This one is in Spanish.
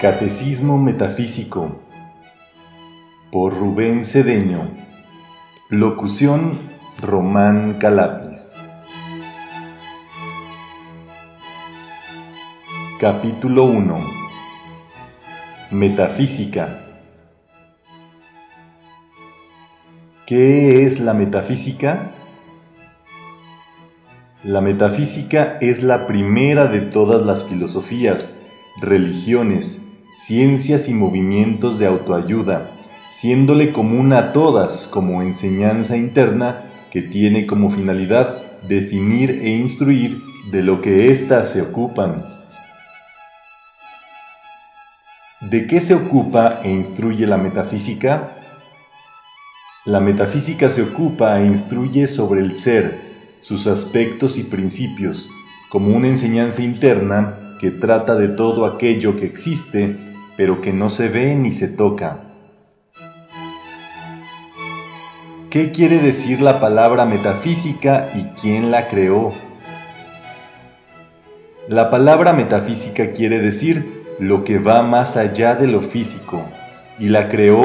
Catecismo Metafísico por Rubén Cedeño. Locución Román Calapis. Capítulo 1 Metafísica. ¿Qué es la metafísica? La metafísica es la primera de todas las filosofías, religiones, ciencias y movimientos de autoayuda, siéndole común a todas como enseñanza interna que tiene como finalidad definir e instruir de lo que éstas se ocupan. ¿De qué se ocupa e instruye la metafísica? La metafísica se ocupa e instruye sobre el ser, sus aspectos y principios, como una enseñanza interna que trata de todo aquello que existe, pero que no se ve ni se toca. ¿Qué quiere decir la palabra metafísica y quién la creó? La palabra metafísica quiere decir lo que va más allá de lo físico, y la creó